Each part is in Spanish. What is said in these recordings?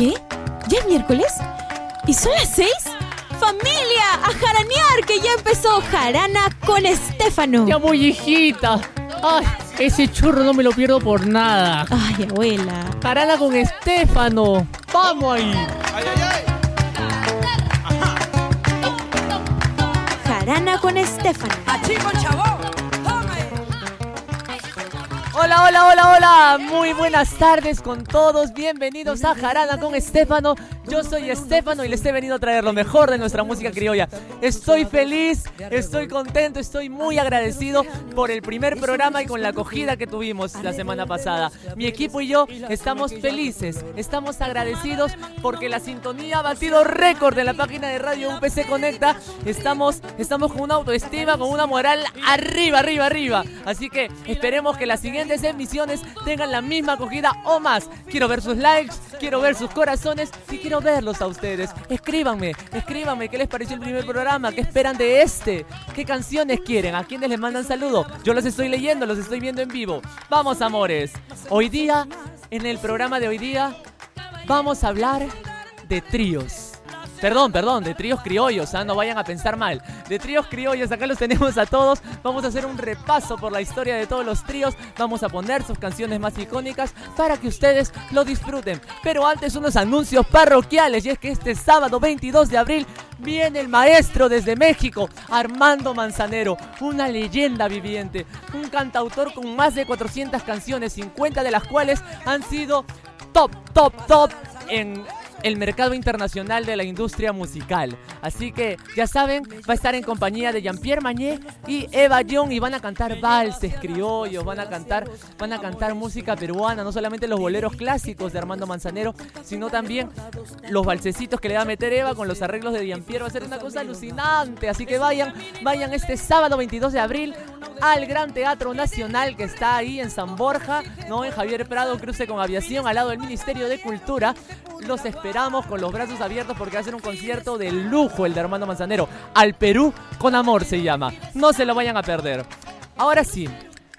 ¿Qué? ¿Ya es miércoles? ¿Y son las seis? ¡Familia! ¡A jaranear! Que ya empezó Jarana con Estefano. Ya voy, hijita. Ay, ese churro no me lo pierdo por nada. Ay, abuela. Jarana con Estefano. ¡Vamos ahí! ¡Ay, ay, ay! Jarana con Estefano. Hola, hola, hola, hola. Muy buenas tardes con todos. Bienvenidos a Jarana con Estefano. Yo soy Estefano y les he venido a traer lo mejor de nuestra música criolla. Estoy feliz, estoy contento, estoy muy agradecido por el primer programa y con la acogida que tuvimos la semana pasada. Mi equipo y yo estamos felices, estamos agradecidos porque la sintonía ha batido récord en la página de Radio UPC Conecta. Estamos, estamos con una autoestima, con una moral arriba, arriba, arriba. Así que esperemos que las siguientes emisiones tengan la misma acogida o más. Quiero ver sus likes, quiero ver sus corazones y quiero verlos a ustedes. Escríbanme, escríbanme qué les pareció el primer programa, qué esperan de este, qué canciones quieren, a quiénes les mandan saludo. Yo los estoy leyendo, los estoy viendo en vivo. Vamos, amores. Hoy día, en el programa de hoy día, vamos a hablar de tríos. Perdón, perdón, de tríos criollos, ¿ah? no vayan a pensar mal. De tríos criollos, acá los tenemos a todos. Vamos a hacer un repaso por la historia de todos los tríos. Vamos a poner sus canciones más icónicas para que ustedes lo disfruten. Pero antes unos anuncios parroquiales. Y es que este sábado 22 de abril viene el maestro desde México, Armando Manzanero. Una leyenda viviente. Un cantautor con más de 400 canciones, 50 de las cuales han sido top, top, top en el mercado internacional de la industria musical. Así que ya saben, va a estar en compañía de Jean-Pierre Magné y Eva Young y van a cantar valses criollos, van a cantar, van a cantar música peruana, no solamente los boleros clásicos de Armando Manzanero, sino también los valsecitos que le va a meter Eva con los arreglos de Jean-Pierre. Va a ser una cosa alucinante. Así que vayan, vayan este sábado 22 de abril al Gran Teatro Nacional que está ahí en San Borja, no en Javier Prado, cruce con aviación al lado del Ministerio de Cultura. Los esperamos con los brazos abiertos porque va a ser un concierto de lujo el de Armando Manzanero. Al Perú con amor se llama. No se lo vayan a perder. Ahora sí,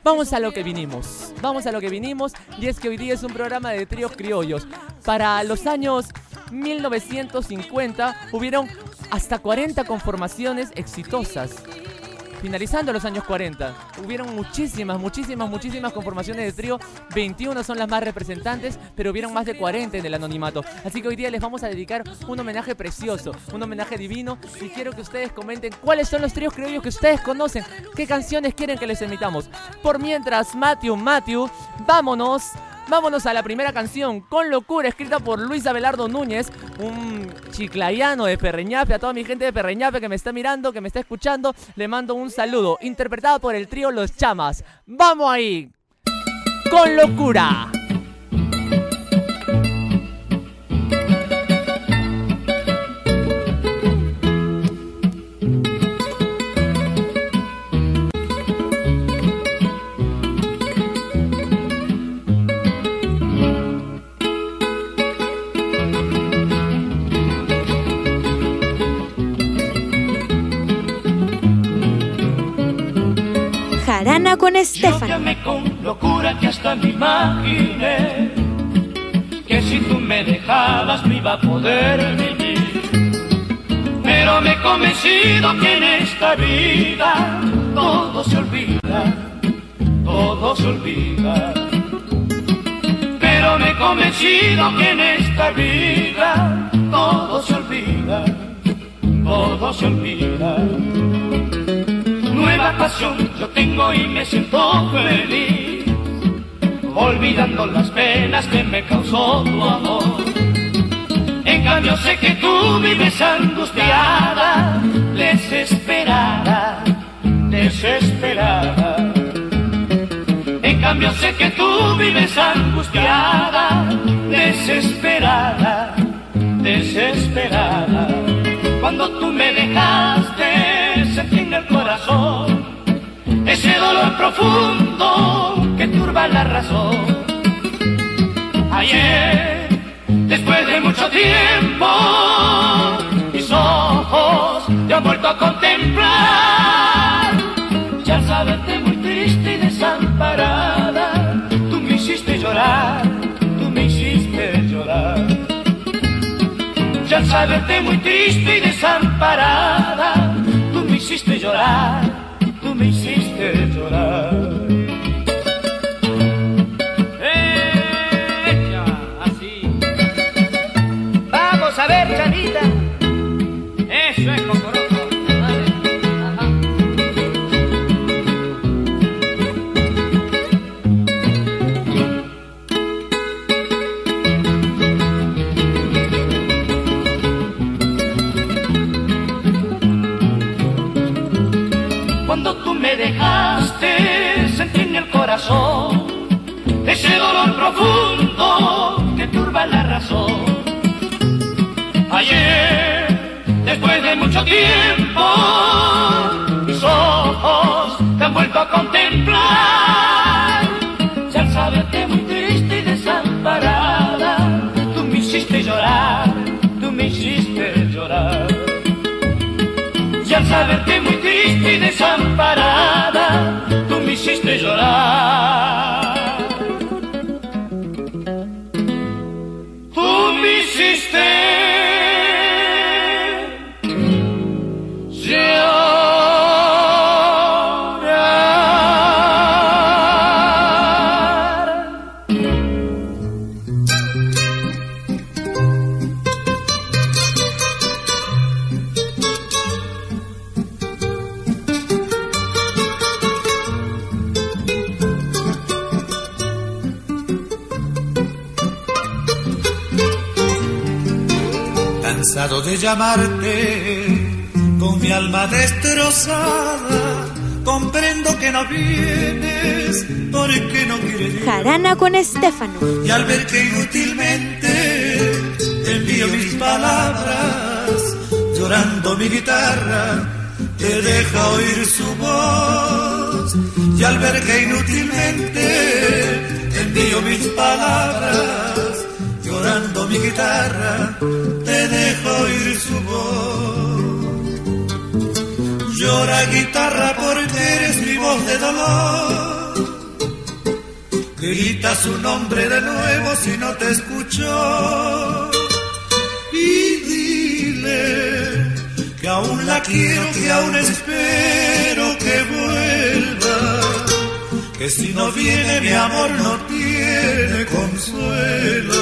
Vamos a lo que vinimos. Vamos a lo que vinimos. Y es que hoy día es un programa de tríos criollos. Para los años 1950 hubieron hasta 40 conformaciones exitosas. Finalizando los años 40, hubieron muchísimas, muchísimas, muchísimas conformaciones de trío. 21 son las más representantes, pero hubieron más de 40 en el anonimato. Así que hoy día les vamos a dedicar un homenaje precioso, un homenaje divino. Y quiero que ustedes comenten cuáles son los tríos criollos que ustedes conocen, qué canciones quieren que les emitamos. Por mientras, Matthew, Matthew, vámonos Vámonos a la primera canción, Con Locura, escrita por Luis Abelardo Núñez, un chiclayano de Perreñafe. A toda mi gente de Perreñafe que me está mirando, que me está escuchando, le mando un saludo. Interpretada por el trío Los Chamas. ¡Vamos ahí! Con Locura. Con Yo con locura que hasta me imaginé que si tú me dejabas no iba a poder vivir. Pero me he convencido que en esta vida todo se olvida, todo se olvida. Pero me he convencido que en esta vida todo se olvida, todo se olvida nueva pasión yo tengo y me siento feliz, olvidando las penas que me causó tu amor. En cambio sé que tú vives angustiada, desesperada, desesperada. En cambio sé que tú vives angustiada, desesperada, desesperada. Cuando tú me dejaste el corazón ese dolor profundo que turba la razón. Ayer, después de mucho tiempo, mis ojos te han vuelto a contemplar. Ya saberte muy triste y desamparada, tú me hiciste llorar, tú me hiciste llorar. saberte muy triste y desamparada, hiciste llorar, tú me hiciste llorar. Dejaste, sentí en el corazón ese dolor profundo que turba la razón. Ayer, después de mucho tiempo, mis ojos te han vuelto a contemplar. Saberte muy triste y desamparada, tú me hiciste llorar. De llamarte con mi alma destrozada, comprendo que no vienes porque no quieres. Jarana con Estefano. Y al ver que inútilmente te envío mis palabras, llorando mi guitarra, te deja oír su voz. Y al ver que inútilmente te envío mis palabras, llorando mi guitarra, te deja Llora guitarra porque eres mi voz de dolor. Grita su nombre de nuevo si no te escuchó. Y dile que aún la quiero, que aún espero que vuelva. Que si no viene mi amor no tiene consuelo.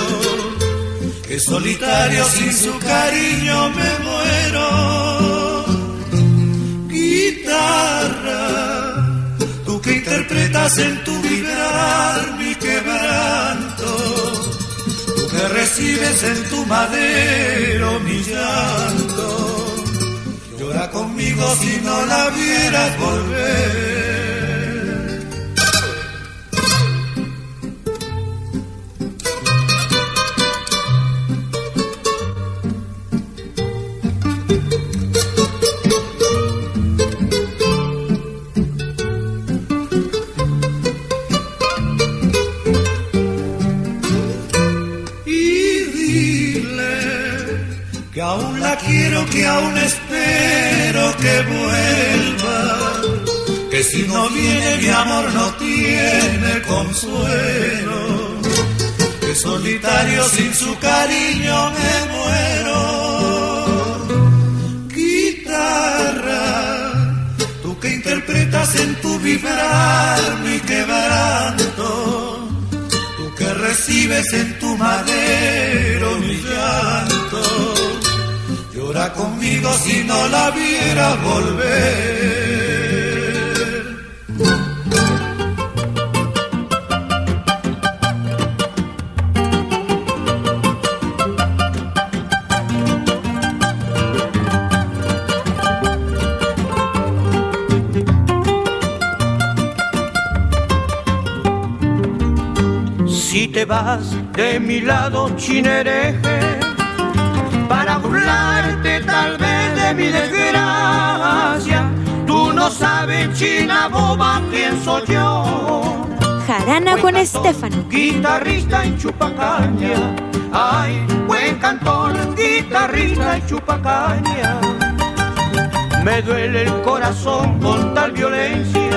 Que solitario sin su cariño me muero. Interpretas en tu vibrar mi quebranto, tú que recibes en tu madero mi llanto, llora conmigo si no la vieras volver. Que aún la quiero, que aún espero que vuelva, que si no viene mi amor no tiene consuelo, que solitario sin su cariño me muero. Guitarra, tú que interpretas en tu vibrar mi quebranto. Tú que recibes en tu madero mi llanto, llora conmigo si no la viera volver. Si te vas de mi lado, chinereje, burlarte tal vez de mi desgracia, tú no sabes, china boba, quién soy yo. Jarana con Estefano. Guitarrista en chupacaña, ay, buen cantor, guitarrista en chupacaña. Me duele el corazón con tal violencia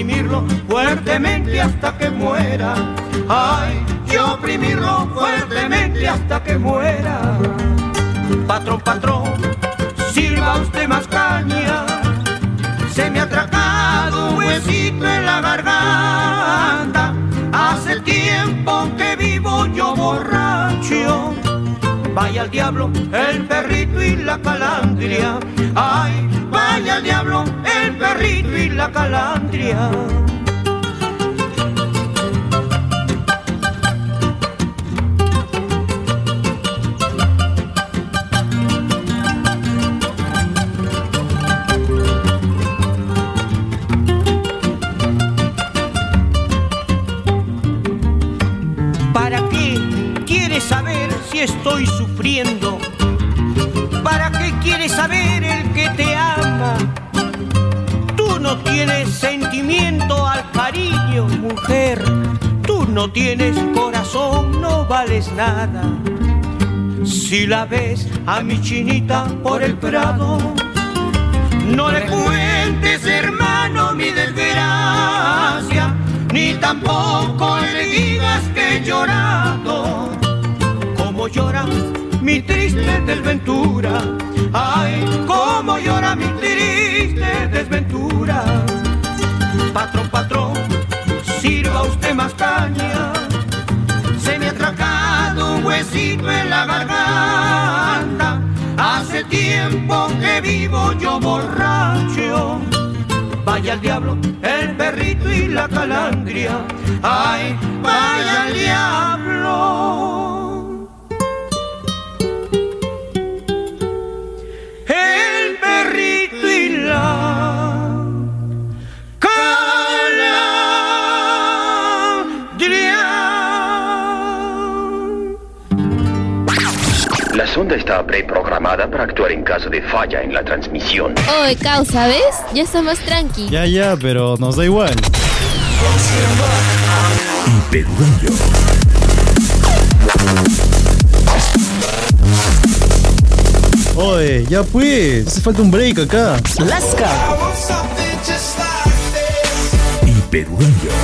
oprimirlo fuertemente hasta que muera. Ay, y oprimirlo fuertemente hasta que muera. Patrón, patrón, sirva usted más caña. Se me ha atracado un huesito en la garganta. Hace tiempo que vivo yo borracho. Vaya al diablo el perrito y la calandria. Ay, vaya al diablo el perrito y la calandria. ¿Para qué quieres saber estoy sufriendo? ¿Para qué quieres saber el que te ama? Tú no tienes sentimiento al cariño, mujer. Tú no tienes corazón, no vales nada. Si la ves a mi chinita por el prado, no le cuentes, hermano, mi desgracia, ni tampoco le digas que he llorado, llora mi triste desventura. Ay, como llora mi triste desventura. Patrón, patrón, sirva usted más caña. Se me ha atracado un huesito en la garganta. Hace tiempo que vivo yo borracho. Vaya al diablo el perrito y la calandria. Ay, vaya al diablo. Está preprogramada para actuar en caso de falla en la transmisión. Oye, causa, ¿ves? Ya está más tranqui. Ya, ya, pero nos da igual. Hiperradio. Oye, ya pues. Hace falta un break acá. Lasca. Hiperradio.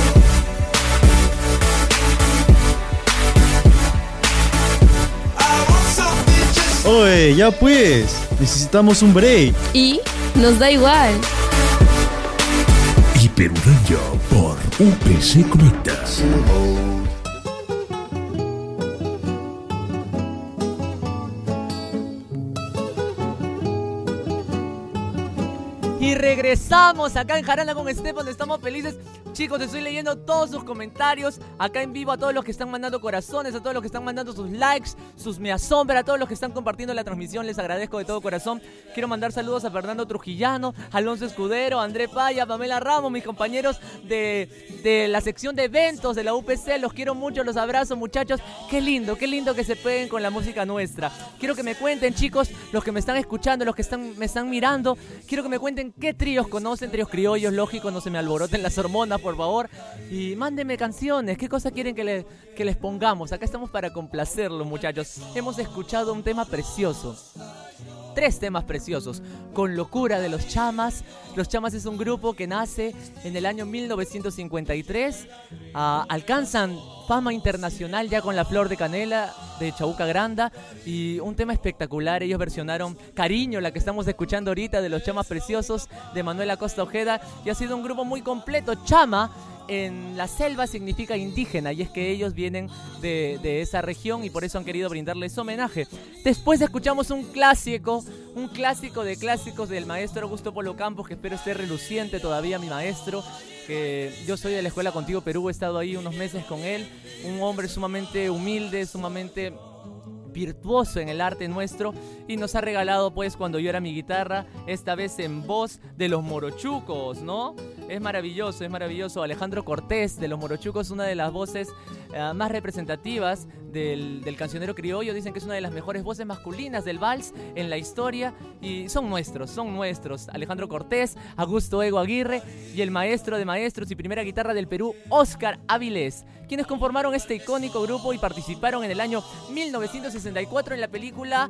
Oye, ya pues. Necesitamos un break. Y nos da igual. Hiperradio por UPC Conecta. Regresamos acá en Jarana con Estefan, estamos felices. Chicos, estoy leyendo todos sus comentarios acá en vivo, a todos los que están mandando corazones, a todos los que están mandando sus likes, sus me asombra, a todos los que están compartiendo la transmisión, les agradezco de todo corazón. Quiero mandar saludos a Fernando Trujillano, Alonso Escudero, André Paya, Pamela Ramos, mis compañeros de, de la sección de eventos de la UPC, los quiero mucho, los abrazo muchachos. Qué lindo, qué lindo que se peguen con la música nuestra. Quiero que me cuenten chicos, los que me están escuchando, los que están, me están mirando, quiero que me cuenten qué tríos conocen, tríos criollos, lógico, no se me alboroten las hormonas, por favor. Y mándenme canciones, qué cosa quieren que, le- que les pongamos. Acá estamos para complacerlos, muchachos. Hemos escuchado un tema precioso. Tres temas preciosos. Con locura de los Chamas. Los Chamas es un grupo que nace en el año 1953. Ah, alcanzan fama internacional ya con la flor de canela de Chabuca Granda. Y un tema espectacular. Ellos versionaron Cariño, la que estamos escuchando ahorita de los Chamas Preciosos de Manuel Acosta Ojeda. Y ha sido un grupo muy completo. Chama en la selva significa indígena y es que ellos vienen de, esa región y por eso han querido brindarles homenaje. Después escuchamos un clásico, un clásico de clásicos del maestro Augusto Polo Campos, que espero esté reluciente todavía mi maestro, que yo soy de la Escuela Contigo Perú, he estado ahí unos meses con él, un hombre sumamente humilde, sumamente virtuoso en el arte nuestro y nos ha regalado pues cuando yo era mi guitarra, esta vez en voz de los morochucos, ¿no? Es maravilloso, es maravilloso. Alejandro Cortés de los morochucos, una de las voces eh, más representativas del, del cancionero criollo, dicen que es una de las mejores voces masculinas del vals en la historia y son nuestros, son nuestros. Alejandro Cortés, Augusto Ego Aguirre y el maestro de maestros y primera guitarra del Perú, Oscar Avilés, quienes conformaron este icónico grupo y participaron en el año 1964 en la película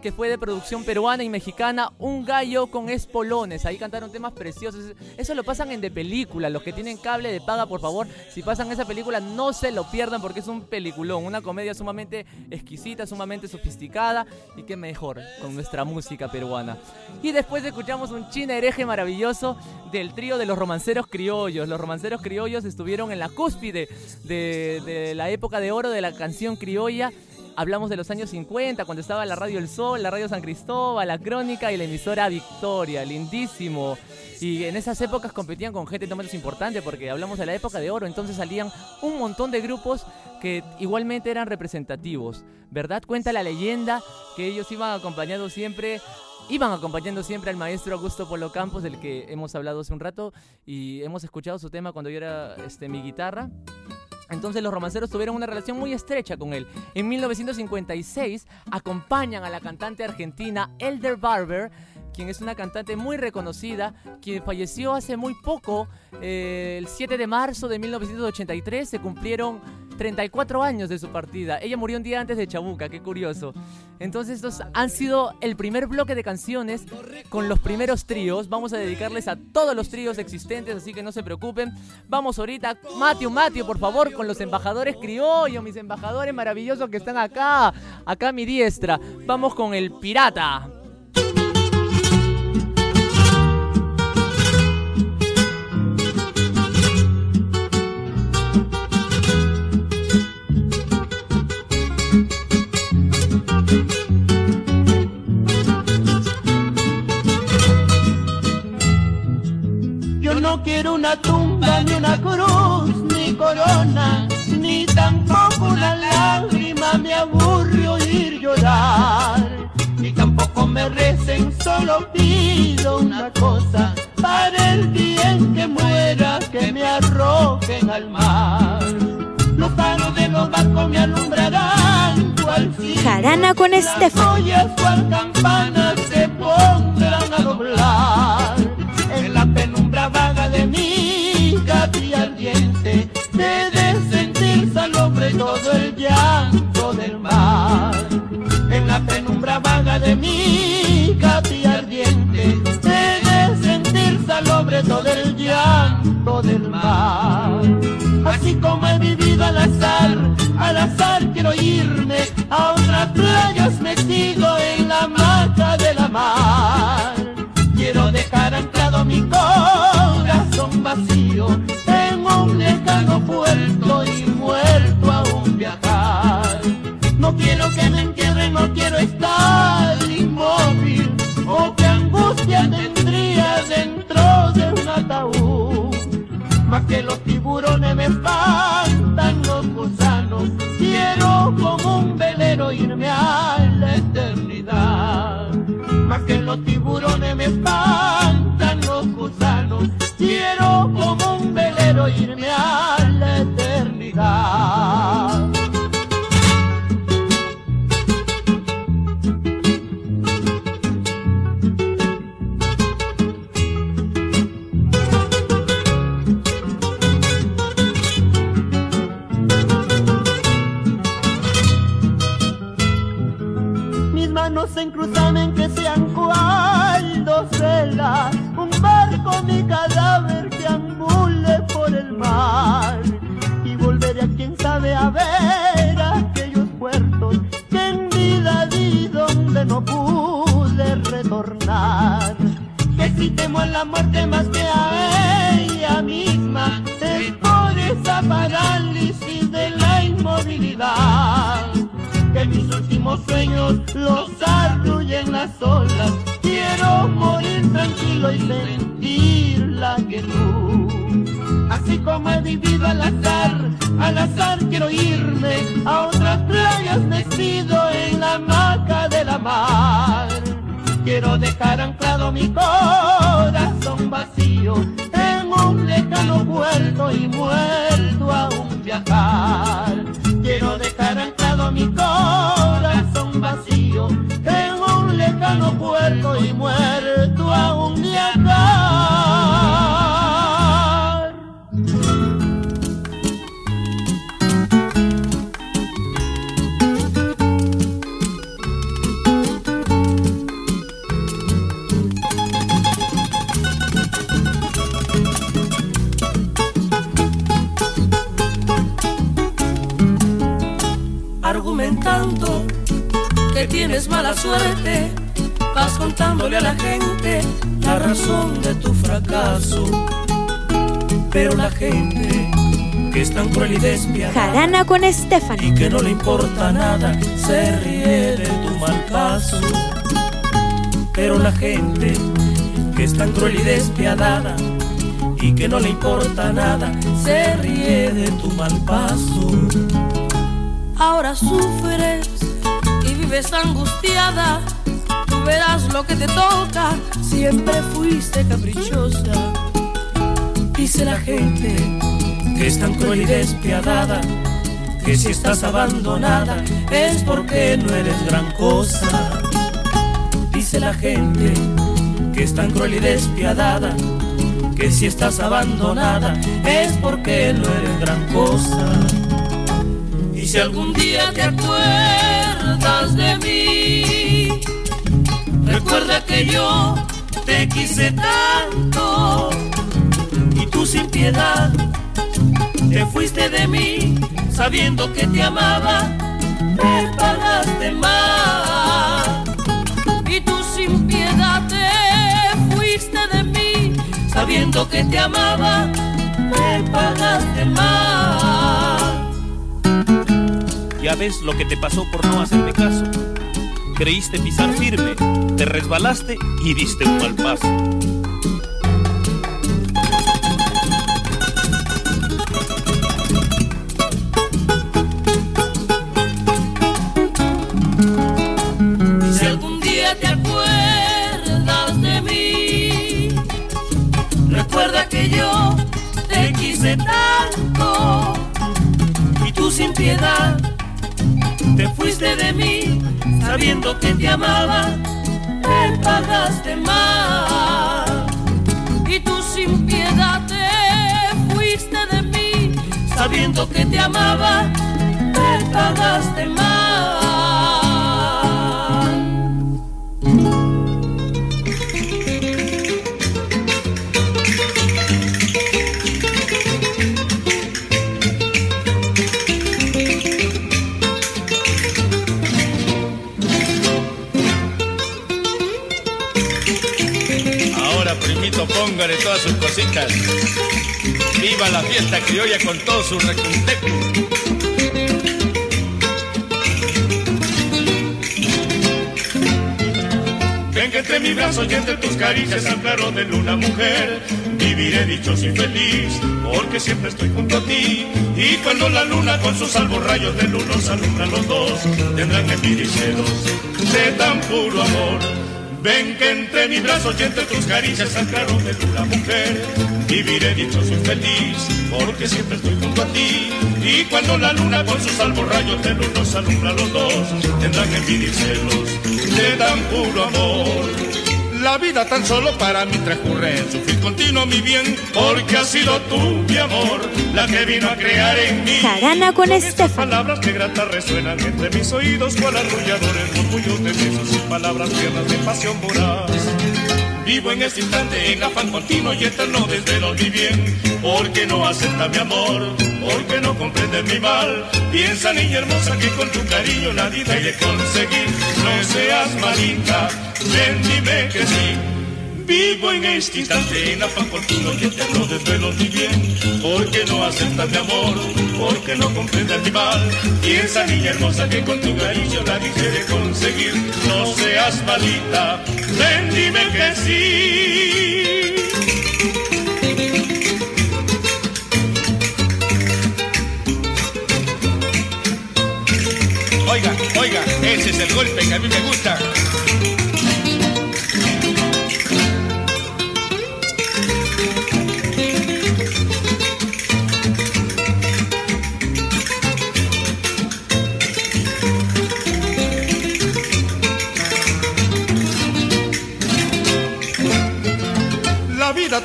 que fue de producción peruana y mexicana, Un gallo con espolones. Ahí cantaron temas preciosos. Eso lo pasan en de película. Los que tienen cable de paga, por favor, si pasan esa película, no se lo pierdan porque es un peliculón. Una comedia sumamente exquisita, sumamente sofisticada y qué mejor con nuestra música peruana. Y después escuchamos un china hereje maravilloso del trío de los romanceros criollos. Los romanceros criollos estuvieron en la cúspide de, de la época de oro de la canción criolla hablamos de los años 50, cuando estaba la Radio El Sol, la Radio San Cristóbal, la Crónica y la emisora Victoria, lindísimo. Y en esas épocas competían con gente no menos importante porque hablamos de la época de oro, entonces salían un montón de grupos que igualmente eran representativos, ¿verdad? Cuenta la leyenda que ellos iban acompañando siempre iban acompañando siempre al maestro Augusto Polo Campos, del que hemos hablado hace un rato y hemos escuchado su tema cuando yo era este, mi guitarra. Entonces los romanceros tuvieron una relación muy estrecha con él. En 1956 acompañan a la cantante argentina Elder Barber, quien es una cantante muy reconocida, quien falleció hace muy poco, eh, el 7 de marzo de 1983, se cumplieron 34 años de su partida. Ella murió un día antes de Chabuca, qué curioso. Entonces estos han sido el primer bloque de canciones con los primeros tríos. Vamos a dedicarles a todos los tríos existentes, así que no se preocupen. Vamos ahorita, Mateo, Mateo, por favor, con los embajadores criollos, mis embajadores maravillosos que están acá, acá a mi diestra. Vamos con el pirata. No quiero una tumba, ni una cruz, ni corona, ni tampoco una lágrima me aburre oír llorar. Ni tampoco me recen, solo pido una cosa, para el día en que muera, que me arrojen al mar. Los faros de los barcos me alumbrarán cual cielo. Jarana con Estefan. Ollas todo el llanto del mar. En la penumbra vaga de mi capilla ardiente he de sentir salombre todo el llanto del mar. Así como he vivido al azar al azar quiero irme a otras playas metido en la mata de la mar. Quiero dejar anclado mi corazón vacío en un lejano puerto y quiero que me entierren, no quiero estar inmóvil. Oh, qué angustia tendría dentro de un ataúd. Más que los tiburones me espantan los gusanos. Quiero como un velero irme a la eternidad. Más que los tiburones me espantan los gusanos. Quiero como un velero irme a manos gente que es tan cruel y despiadada Jarana con Stephanie. y que no le importa nada, se ríe de tu mal paso. Pero la gente que es tan cruel y despiadada y que no le importa nada, se ríe de tu mal paso. Ahora sufres y vives angustiada, tú verás lo que te toca, siempre fuiste caprichosa. Dice la gente que es tan cruel y despiadada, que si estás abandonada es porque no eres gran cosa. Dice la gente que es tan cruel y despiadada, que si estás abandonada es porque no eres gran cosa. Y si algún día te acuerdas de mí, recuerda que yo te quise tanto te fuiste de mí sabiendo que te amaba, me pagaste mal. Y tú sin piedad te fuiste de mí sabiendo que te amaba, me pagaste mal. Ya ves lo que te pasó por no hacerme caso. Creíste pisar firme, te resbalaste y diste un mal paso. Sin piedad te fuiste de mí sabiendo que te amaba, me pagaste mal. Y tú sin piedad te fuiste de mí sabiendo que te amaba, me pagaste mal. Póngale todas sus cositas. Viva la fiesta criolla con todo su recunteco. Ven que entre mi brazo y entre tus caricias al claro de luna mujer Viviré dichoso y feliz porque siempre estoy junto a ti Y cuando la luna con sus salvos rayos de luz nos alumbra a los dos Tendrán envidia y de tan puro amor Ven que entre mis brazos y entre tus caricias al claro de luna mujer. Viviré dichoso y feliz porque siempre estoy junto a ti. Y cuando la luna con sus salvos rayos de luz nos alumbra a los dos Tendrán envidia y celos de tan puro amor la vida tan solo para mí transcurre en sufrir continuo mi bien, porque has sido tú, mi amor, la que vino a crear en mí. Jarana con Estefan. Palabras que gratas resuenan entre mis oídos, cual arrulladores murmullos de besos y palabras tiernas de pasión voraz. Vivo en este instante en afán continuo y eterno desvelo mi bien, porque no acepta mi amor, porque no comprende mi mal. Piensa niña hermosa que con tu cariño la vida conseguir, no seas malita, ven dime que sí. Vivo en este instante en afán continuo y eterno desvelo mi bien, porque no acepta mi amor, porque no comprende mi mal. Piensa niña hermosa que con tu cariño la vida conseguir, no seas malita, ven dime que sí. Que a mí me gusta.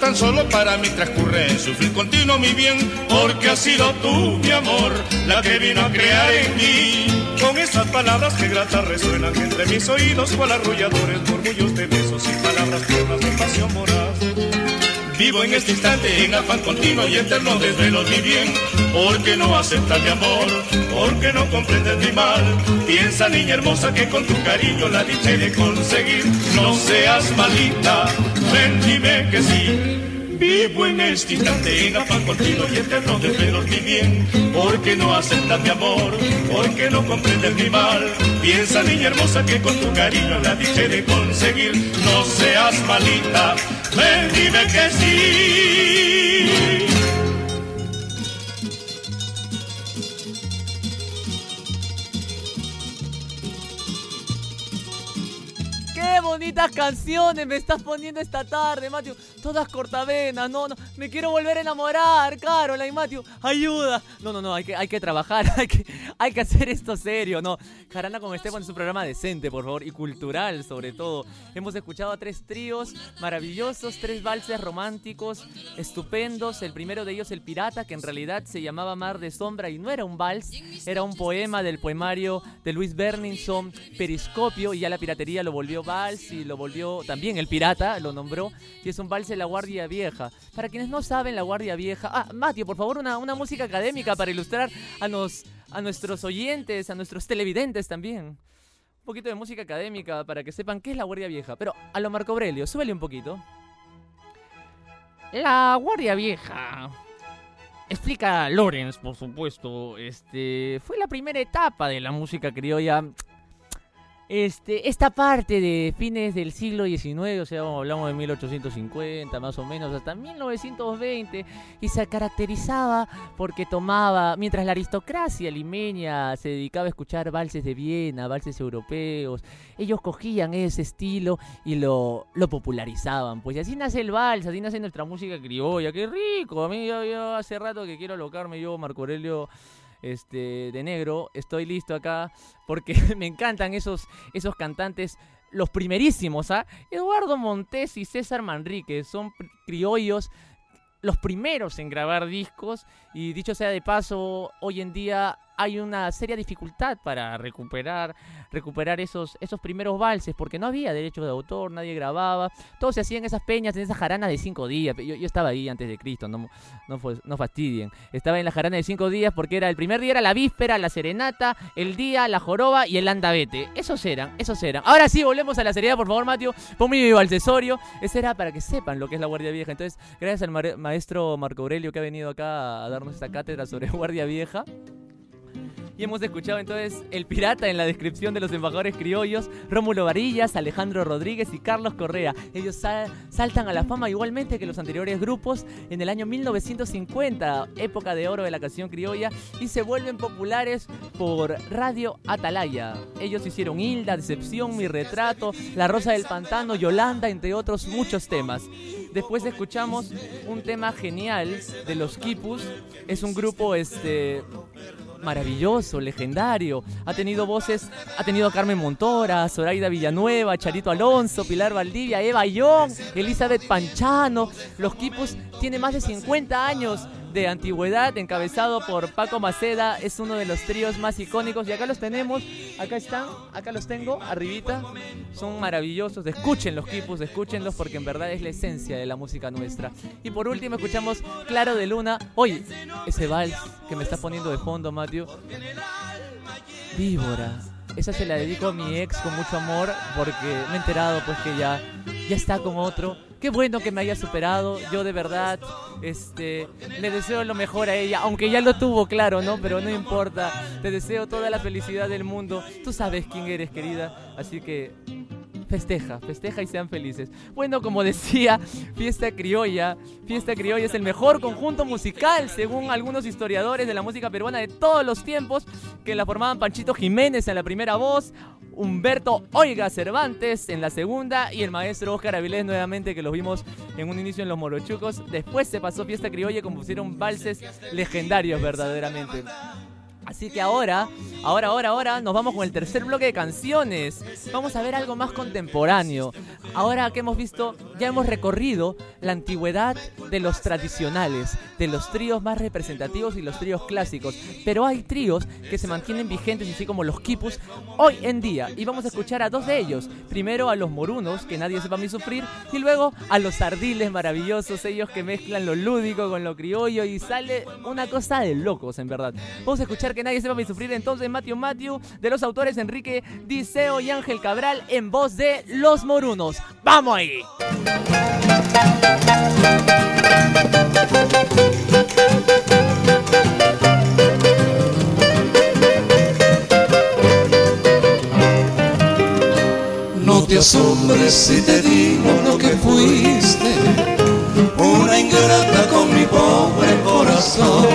Tan solo para mí transcurre sufrir continuo mi bien, porque has sido tú, mi amor, la que vino a crear en mí. Con esas palabras que gratas resuenan entre mis oídos, cual arrulladores murmullos de besos y palabras tiernas de pasión moral. Vivo en este instante en afán continuo y eterno desvelo mi bien. Porque no aceptas mi amor, porque no comprendes mi mal. Piensa, niña hermosa, que con tu cariño la dicha de conseguir. No seas malita, ven, que sí. Vivo en este instante en afán continuo y eterno desvelo mi bien. Porque no aceptas mi amor, porque no comprendes mi mal. Piensa, niña hermosa, que con tu cariño la dicha de conseguir. No seas malita, ven, dime que sí. Bonitas canciones me estás poniendo esta tarde, Matthew! Todas cortavenas, no, no, me quiero volver a enamorar, Carola y Matthew, ayuda. No, no, no, hay que, hay que trabajar, hay que, hay que hacer esto serio, no. Jarana con Esteban es un programa decente, por favor, y cultural sobre todo. Hemos escuchado a tres tríos maravillosos, tres valses románticos, estupendos. El primero de ellos, El Pirata, que en realidad se llamaba Mar de Sombra y no era un vals, era un poema del poemario de Luis Berninson, Periscopio, y ya la piratería lo volvió vals y lo volvió también el pirata, lo nombró, y es un vals de la Guardia Vieja. Para quienes no saben, la Guardia Vieja. Ah, Matio, por favor, una, una música académica para ilustrar a, nos, a nuestros oyentes, a nuestros televidentes también. Un poquito de música académica para que sepan qué es la Guardia Vieja. Pero a lo Marco Aurelio, súbele un poquito. La Guardia Vieja. Explica Lorenz, por supuesto. Este. Fue la primera etapa de la música criolla este, esta parte de fines del siglo XIX, o sea, hablamos de 1850 más o menos, hasta 1920, y se caracterizaba porque tomaba, mientras la aristocracia limeña se dedicaba a escuchar valses de Viena, valses europeos, ellos cogían ese estilo y lo, lo popularizaban. Pues y así nace el vals, así nace nuestra música criolla, qué rico, a mí yo, hace rato que quiero alocarme yo, Marco Aurelio este, de negro. Estoy listo acá porque me encantan esos, esos cantantes, los primerísimos, ¿ah? Eduardo Montes y César Manrique son criollos los primeros en grabar discos y dicho sea de paso, hoy en día hay una seria dificultad para recuperar recuperar esos esos primeros valses porque no había derechos de autor, nadie grababa, todo se hacía en esas peñas, en esas jaranas de cinco días. Yo, yo estaba ahí antes de Cristo, no, no, no fastidien. Estaba en la jarana de cinco días porque era el primer día era la víspera, la serenata, el día, la joroba y el andavete. Esos eran, esos eran. Ahora sí, volvemos a la seriedad, por favor, Mateo. Ponme mi valsesorio. Ese era para que sepan lo que es la Guardia Vieja. Entonces, gracias al maestro Marco Aurelio que ha venido acá a darnos esta cátedra sobre Guardia Vieja. Y hemos escuchado entonces El Pirata en la descripción de los embajadores criollos, Rómulo Varillas, Alejandro Rodríguez y Carlos Correa. Ellos saltan a la fama igualmente que los anteriores grupos en el año 1950, época de oro de la canción criolla, y se vuelven populares por Radio Atalaya. Ellos hicieron Hilda, Decepción, Mi Retrato, La Rosa del Pantano, Yolanda, entre otros muchos temas. Después escuchamos un tema genial de los Kipus. Es un grupo este maravilloso, legendario. Ha tenido voces, ha tenido a Carmen Montora, Zoraida Villanueva, Charito Alonso, Pilar Valdivia, Eva Young, Elizabeth Panchano. Los Kipus tiene más de 50 años de antigüedad, encabezado por Paco Maceda, es uno de los tríos más icónicos y acá los tenemos, acá están, acá los tengo, arribita, son maravillosos, escuchen los kipus, escúchenlos porque en verdad es la esencia de la música nuestra. Y por último escuchamos Claro de Luna, oye, ese vals que me está poniendo de fondo, Matthew, Víbora. Esa se la dedico a mi ex con mucho amor porque me he enterado pues que ya, ya está con otro Qué bueno que me haya superado. Yo de verdad, este, le deseo lo mejor a ella, aunque ya lo tuvo, claro, ¿no? Pero no importa. Te deseo toda la felicidad del mundo. Tú sabes quién eres, querida. Así que festeja, festeja y sean felices. Bueno, como decía, Fiesta Criolla, Fiesta Criolla es el mejor conjunto musical, según algunos historiadores de la música peruana de todos los tiempos, que la formaban Panchito Jiménez en la primera voz, Humberto Oiga Cervantes en la segunda y el maestro Oscar Avilés nuevamente que los vimos en un inicio en Los Morochucos. Después se pasó Fiesta Criolla y compusieron valses legendarios verdaderamente. Así que ahora, ahora, ahora, ahora nos vamos con el tercer bloque de canciones. Vamos a ver algo más contemporáneo. Ahora que hemos visto, ya hemos recorrido la antigüedad de los tradicionales, de los tríos más representativos y los tríos clásicos. Pero hay tríos que se mantienen vigentes, así como los quipus, hoy en día. Y vamos a escuchar a dos de ellos. Primero a los morunos, que nadie sepa mi sufrir, y luego a los ardiles maravillosos, ellos que mezclan lo lúdico con lo criollo y sale una cosa de locos, en verdad. Vamos a escuchar que nadie sepa mi sufrir entonces Matthew Matthew, de los autores Enrique Diceo y Ángel Cabral, en voz de Los Morunos. ¡Vamos ahí! No te asombres si te digo lo que fuiste, una ingrata con mi pobre corazón,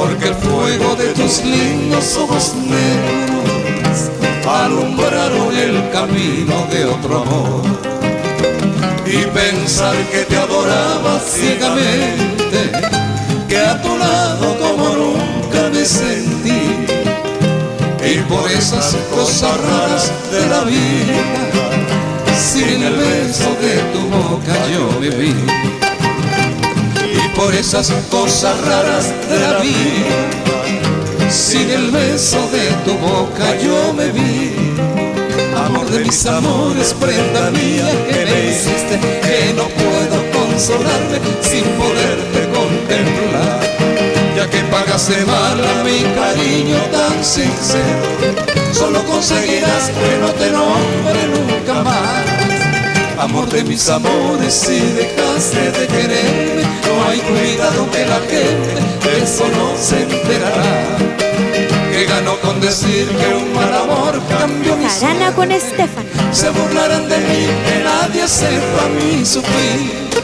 porque el fuego de tus lindos ojos negros alumbraron el camino de otro amor. Y pensar que te adoraba ciegamente, que a tu lado como nunca me sentí y por esas cosas raras de la vida, sin el beso de tu boca yo me vi. Y por esas cosas raras de la vida, sin el beso de tu boca yo me vi. Amor de mis amores, prenda mía que me hiciste, que no puedo consolarme sin poderte contemplar ya que pagaste mal a mi cariño tan sincero, solo conseguirás que no te nombre nunca más. Amor de mis amores, si dejaste de quererme, no hay cuidado que la gente de eso no se enterará. Que ganó con decir que un mal amor cambió mi Jarana con Estefan. Se burlarán de mí, que nadie sepa mi sufrir.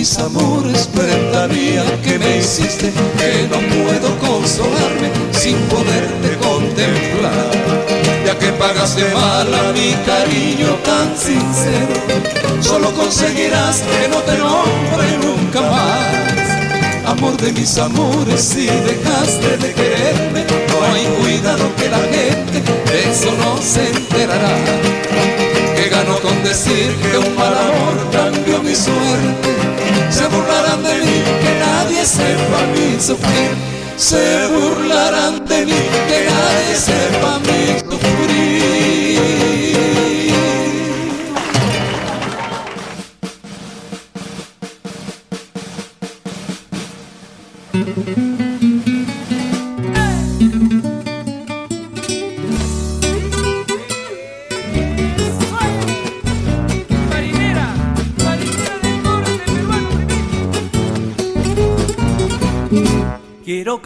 Mis amores, prenda mía que me hiciste, que no puedo consolarme sin poderte contemplar. Ya que pagaste mal a mi cariño tan sincero, solo conseguirás que no te nombre nunca más. Amor de mis amores, si dejaste de quererme, no hay cuidado que la gente eso no se enterará que ganó con decir que un mal amor nadie sepa mi sufrir. Se burlarán de mí, que nadie sepa mi sufrir.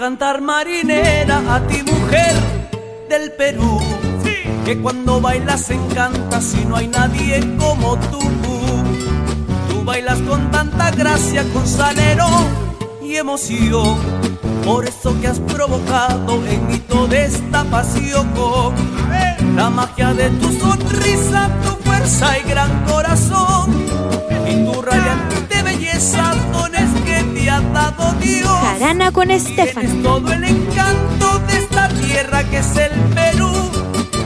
Cantar marinera a ti mujer del Perú, que cuando bailas encantas y no hay nadie como tú. Tú bailas con tanta gracia, con salero y emoción, por eso que has provocado en mí toda esta pasión. La magia de tu sonrisa, tu fuerza y gran corazón, Jarana con Estefan. Tienes todo el encanto de esta tierra que es el Perú.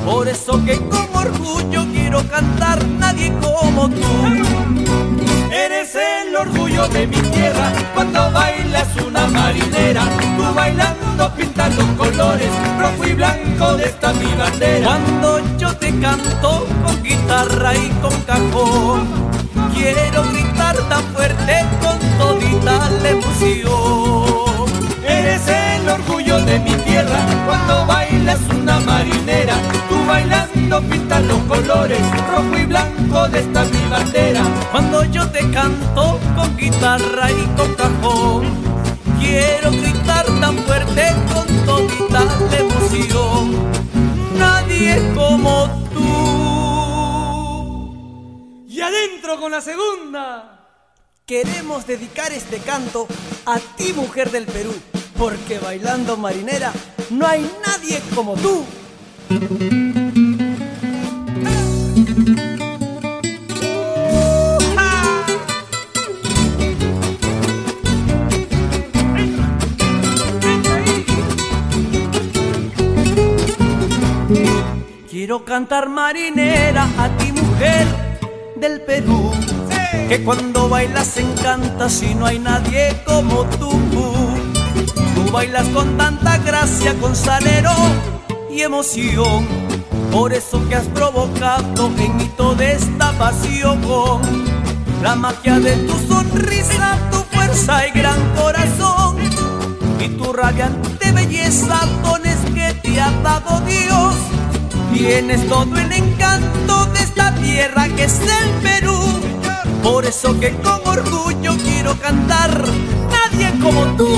Por eso que con orgullo quiero cantar nadie como tú. Eres el orgullo de mi tierra cuando bailas una marinera. Tú bailando pintando colores, rojo y blanco de esta mi bandera. Cuando yo te canto con guitarra y con cajón, quiero gritar tan fuerte con todita la emoción. Eres el orgullo de mi tierra cuando bailas una marinera. Tú bailando pintas los colores rojo y blanco de esta mi bandera. Cuando yo te canto con guitarra y con cajón, quiero gritar tan fuerte con todita la emoción. Nadie como tú. Y adentro con la segunda. queremos dedicar este canto a ti mujer del Perú, porque bailando marinera no hay nadie como tú. Quiero cantar marinera a ti mujer del Perú, que cuando bailas encanta si no hay nadie como tú. Tú bailas con tanta gracia, con salero y emoción, por eso que has provocado en mí toda esta pasión. La magia de tu sonrisa, tu fuerza y gran corazón, y tu radiante belleza, dones que te ha dado Dios. Tienes todo el encanto de esta tierra que es el Perú. Por eso que con orgullo quiero cantar, nadie como tú.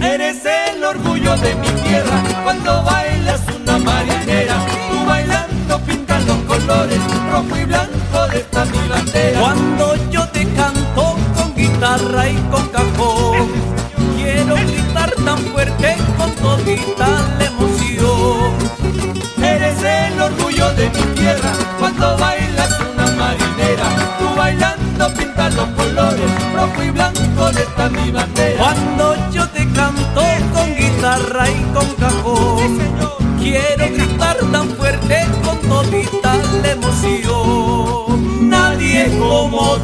Eres el orgullo de mi tierra cuando bailas una marinera. Tú bailando pintas los colores rojo y blanco de esta mi bandera. Cuando yo te canto con guitarra y con cajón, quiero gritar tan fuerte con todita la de mi tierra cuando bailas una marinera. Tú bailando pintas los colores rojo y blanco de esta mi bandera. Cuando yo te canto con guitarra y con cajón, quiero gritar tan fuerte con todita la emoción. Nadie como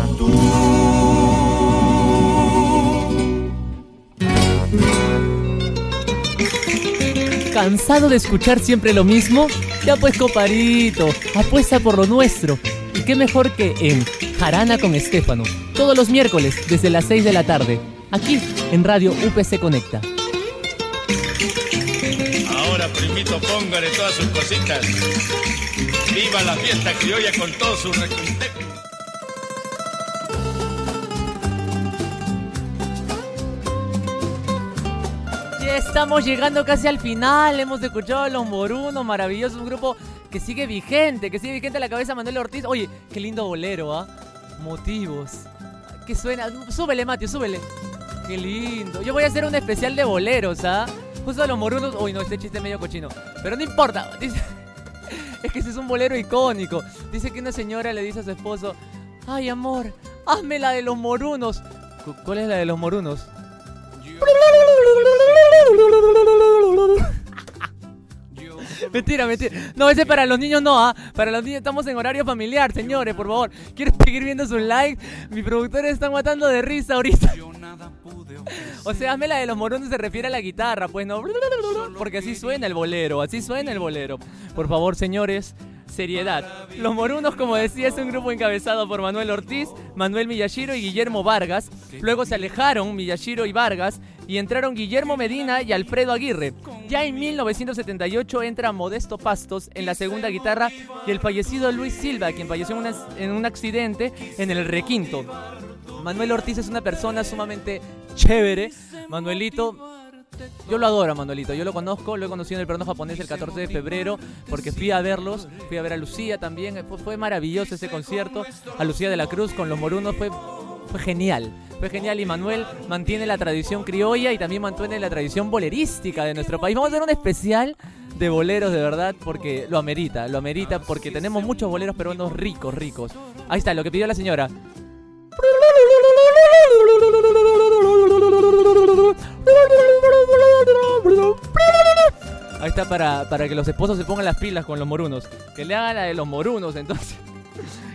¿Cansado de escuchar siempre lo mismo? Ya pues comparito, apuesta por lo nuestro. Y qué mejor que en Jarana con Estefano, todos los miércoles desde las 6 de la tarde, aquí en Radio UPC Conecta. Ahora, primito, póngale todas sus cositas. Viva la fiesta criolla con todos sus requintes. Estamos llegando casi al final. Hemos escuchado a los Morunos, maravilloso, un grupo que sigue vigente, que sigue vigente a la cabeza Manuel Ortiz. Oye, qué lindo bolero, ¿ah? Motivos. ¿Qué suena? Súbele, Mateo, súbele. Qué lindo. Yo voy a hacer un especial de boleros, ¿ah? Justo a los Morunos. Uy, no, este chiste es medio cochino. Pero no importa. Es que ese es un bolero icónico. Dice que una señora le dice a su esposo: Ay, amor, hazme la de los morunos. Cu- ¿Cuál es la de los morunos? Mentira, mentira. No, ese para los niños no, ¿ah? Para los niños estamos en horario familiar, señores, por favor. ¿Quieren seguir viendo sus likes? Mi productores están matando de risa ahorita. O sea, hazme la de los morunos se refiere a la guitarra, pues no. Porque así suena el bolero, así suena el bolero. Por favor, señores, seriedad. Los morunos, como decía, es un grupo encabezado por Manuel Ortiz, Manuel Miyashiro y Guillermo Vargas. Luego se alejaron Miyashiro y Vargas y entraron Guillermo Medina y Alfredo Aguirre. Ya en 1978 entra Modesto Pastos en la segunda guitarra y el fallecido Luis Silva, quien falleció en, un accidente en el requinto. Manuel Ortiz es una persona sumamente chévere. Manuelito, yo lo adoro Manuelito, yo lo conozco, lo he conocido en el perno japonés el 14 de febrero porque fui a verlos, fui a ver a Lucía también, fue maravilloso ese concierto, a Lucía de la Cruz con los morunos, fue, fue genial, fue genial y Manuel mantiene la tradición criolla y también mantiene la tradición bolerística de nuestro país. Vamos a hacer un especial de boleros de verdad porque lo amerita, lo amerita porque tenemos muchos boleros peruanos ricos, ricos. Ahí está, lo que pidió la señora. Ahí está para, para que los esposos se pongan las pilas con los morunos. Que le hagan la de los morunos, entonces.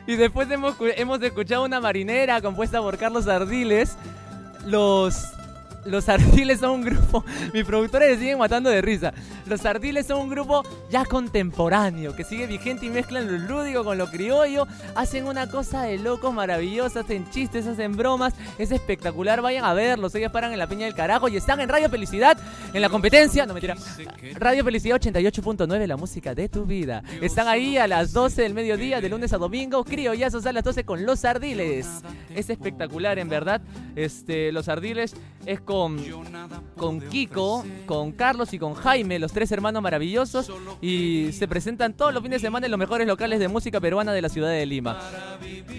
Y después hemos, hemos escuchado una marinera compuesta por Carlos Ardiles. Los. Los Ardiles son un grupo. Mis productores se siguen matando de risa. Los Ardiles son un grupo ya contemporáneo que sigue vigente y mezclan lo lúdico con lo criollo. Hacen una cosa de locos maravillosa. Hacen chistes, hacen bromas. Es espectacular. Vayan a verlos. Ellos paran en la piña del carajo y están en Radio Felicidad en la competencia. No mentira. Radio Felicidad 88.9, la música de tu vida. Están ahí a las 12 del mediodía, de lunes a domingo. Criollazos a las 12 con Los Ardiles. Es espectacular, en verdad. Este, Los Ardiles es con, con Kiko, con Carlos y con Jaime, los tres hermanos maravillosos. Y se presentan todos los fines de semana en los mejores locales de música peruana de la ciudad de Lima.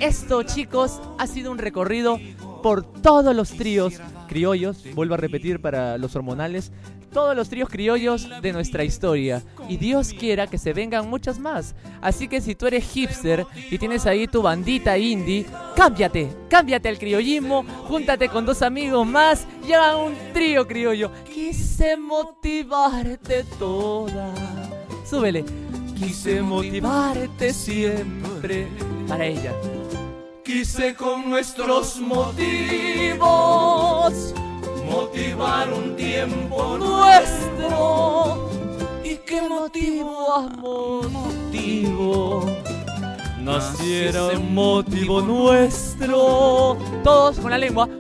Esto, chicos, ha sido un recorrido por todos los tríos criollos, vuelvo a repetir para los hormonales, todos los tríos criollos de nuestra historia. Y Dios quiera que se vengan muchas más. Así que si tú eres hipster y tienes ahí tu bandita indie, cámbiate, cámbiate al criollismo, júntate con dos amigos más y hagan un trío criollo. Quise motivarte toda. Súbele. Quise motivarte siempre para ella. Quise con nuestros motivos motivar un tiempo nuestro. ¿Y qué motivo, amor? Motivo. Naciera un motivo nuestro. Todos con la lengua.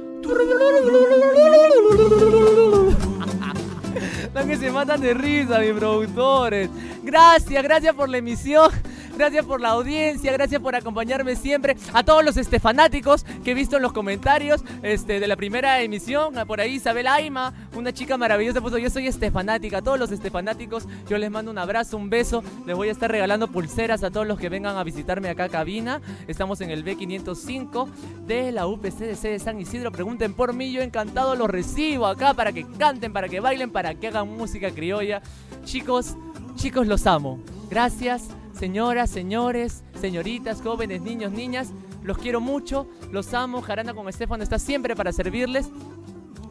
No que se matan de risa, mis productores. Gracias, gracias por la emisión. Gracias por la audiencia, gracias por acompañarme siempre. A todos los estefanáticos que he visto en los comentarios este, de la primera emisión. Por ahí Isabel Aima, una chica maravillosa, puso yo soy estefanática. A todos los estefanáticos yo les mando un abrazo, un beso. Les voy a estar regalando pulseras a todos los que vengan a visitarme acá a cabina. Estamos en el B505 de la UPCDC de San Isidro. Pregunten por mí, yo encantado los recibo acá para que canten, para que bailen, para que hagan música criolla. Chicos, chicos, los amo. Gracias. Señoras, señores, señoritas, jóvenes, niños, niñas, los quiero mucho, los amo. Jarana con Estefano está siempre para servirles.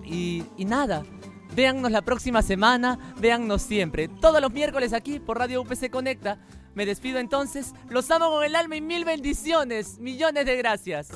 Y, y nada, véannos la próxima semana, véannos siempre. Todos los miércoles aquí por Radio UPC Conecta. Me despido entonces, los amo con el alma y mil bendiciones. Millones de gracias.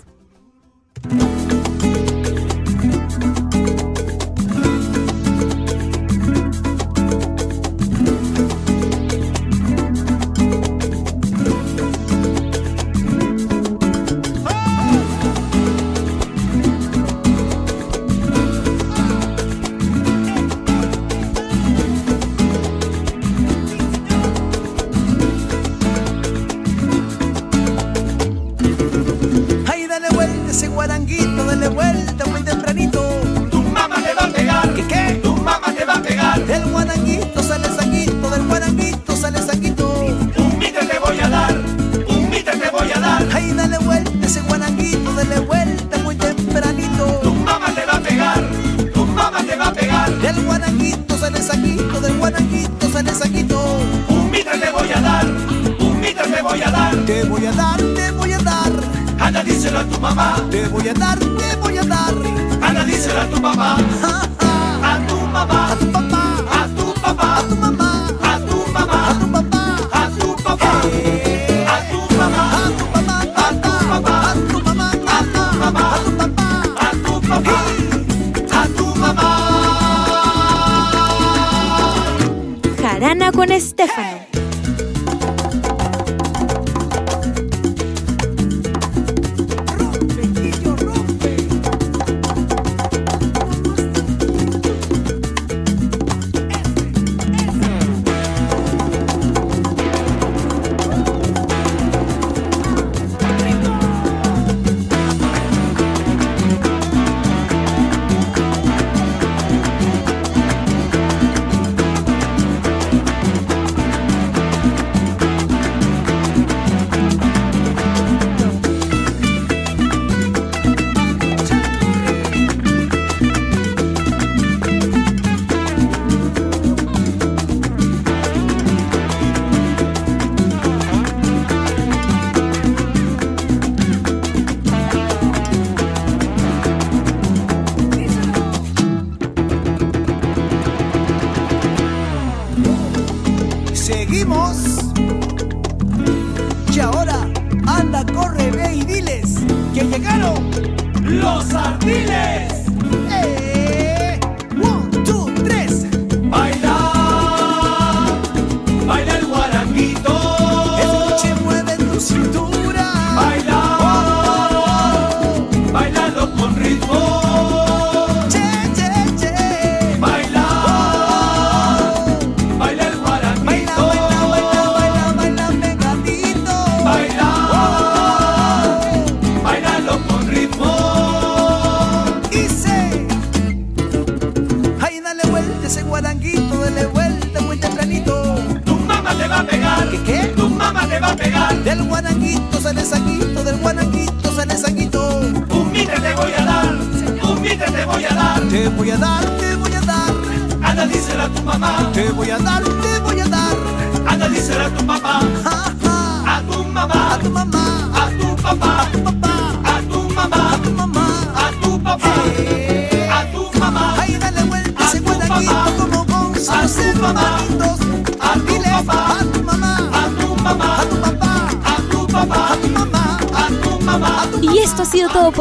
Te voy a dar, te voy a dar. Anda, díselo a tu mamá. A tu mamá. A tu papá. A tu papá. A tu mamá. A tu mamá. A tu papá. A tu papá. A tu mamá. A tu mamá. A tu papá. A tu mamá. A tu mamá. A tu papá. A tu papá. A tu mamá. Jarana con Estefano. Los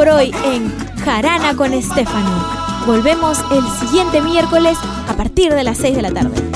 hoy en Jarana con Estefano. Volvemos el siguiente miércoles a partir de las 6 de la tarde.